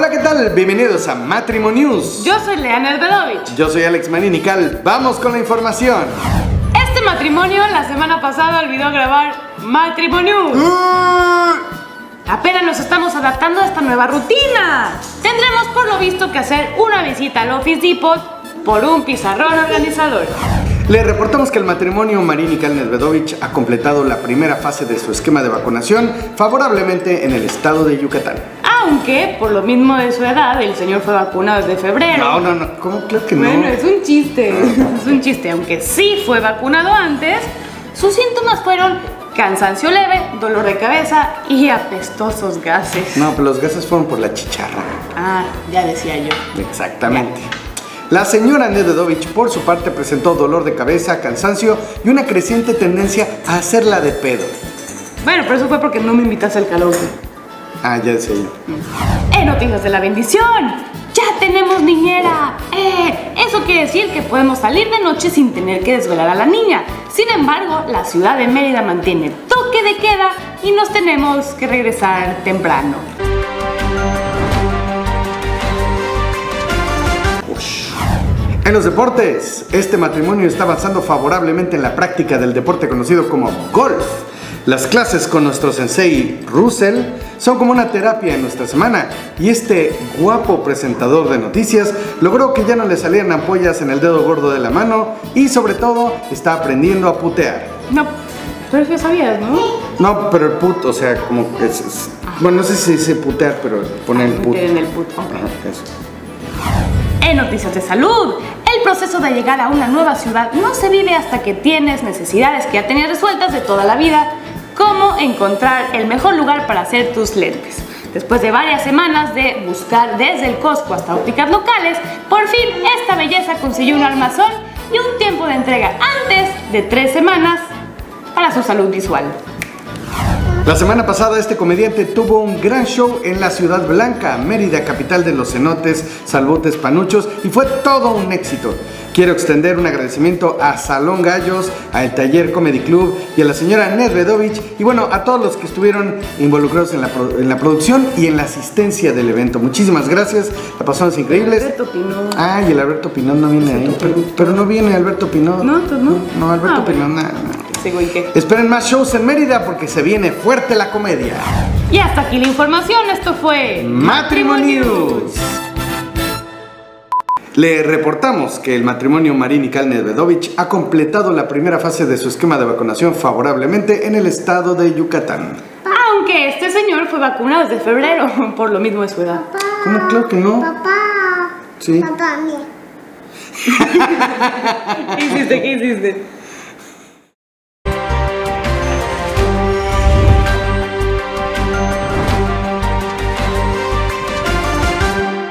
tal? Bienvenidos a Matrimonio News. Yo soy Leana Elbedovich. Yo soy Alex Maninical. Vamos con la información. Este matrimonio la semana pasada olvidó grabar Matrimonio News. Uh, Apenas nos estamos adaptando a esta nueva rutina. Tendremos por lo visto que hacer una visita al Office Depot por un pizarrón organizador. Le reportamos que el matrimonio Marinikal Nedvedovich ha completado la primera fase de su esquema de vacunación favorablemente en el estado de Yucatán. Aunque, por lo mismo de su edad, el señor fue vacunado desde febrero. No, no, no. ¿Cómo? Claro que no. Bueno, es un chiste. Es un chiste. Aunque sí fue vacunado antes, sus síntomas fueron cansancio leve, dolor de cabeza y apestosos gases. No, pero los gases fueron por la chicharra. Ah, ya decía yo. Exactamente. La señora Nedvedovich, por su parte, presentó dolor de cabeza, cansancio y una creciente tendencia a hacerla de pedo. Bueno, pero eso fue porque no me invitaste al karaoke. Ah, ya decía yo. ¡Eh, noticias de la bendición! ¡Ya tenemos niñera! ¡Eh! Eso quiere decir que podemos salir de noche sin tener que desvelar a la niña. Sin embargo, la ciudad de Mérida mantiene toque de queda y nos tenemos que regresar temprano. En los deportes, este matrimonio está avanzando favorablemente en la práctica del deporte conocido como golf. Las clases con nuestro sensei Russell son como una terapia en nuestra semana y este guapo presentador de noticias logró que ya no le salieran ampollas en el dedo gordo de la mano y sobre todo está aprendiendo a putear. No, pero eso ya sabías, ¿no? No, pero el put, o sea, como que es, es- bueno, no sé si dice putear, pero poner el put. En el put, ok. Ajá, eso. En noticias de salud, el proceso de llegar a una nueva ciudad no se vive hasta que tienes necesidades que ya tenías resueltas de toda la vida, como encontrar el mejor lugar para hacer tus lentes. Después de varias semanas de buscar desde el Costco hasta ópticas locales, por fin esta belleza consiguió un armazón y un tiempo de entrega antes de tres semanas para su salud visual. La semana pasada este comediante tuvo un gran show en la Ciudad Blanca, Mérida, capital de los cenotes, salbotes, panuchos y fue todo un éxito. Quiero extender un agradecimiento a Salón Gallos, a El Taller Comedy Club y a la señora Nedvedovich y bueno, a todos los que estuvieron involucrados en la, en la producción y en la asistencia del evento. Muchísimas gracias, la pasamos increíbles. Alberto Pinot. Ay, el Alberto Pinón no viene ahí, pero, pero no viene Alberto Pinón. No, entonces no. No, Alberto Ah, bueno. Pinón, nada, que- Esperen más shows en Mérida porque se viene fuerte la comedia. Y hasta aquí la información, esto fue Matrimonios. Le reportamos que el matrimonio Marín y Cal Nedvedovich ha completado la primera fase de su esquema de vacunación favorablemente en el estado de Yucatán. Aunque este señor fue vacunado desde febrero, por lo mismo de su edad. ¿Cómo? Claro que no. Papá. Sí. Papá, mira. ¿Qué hiciste? ¿Qué hiciste?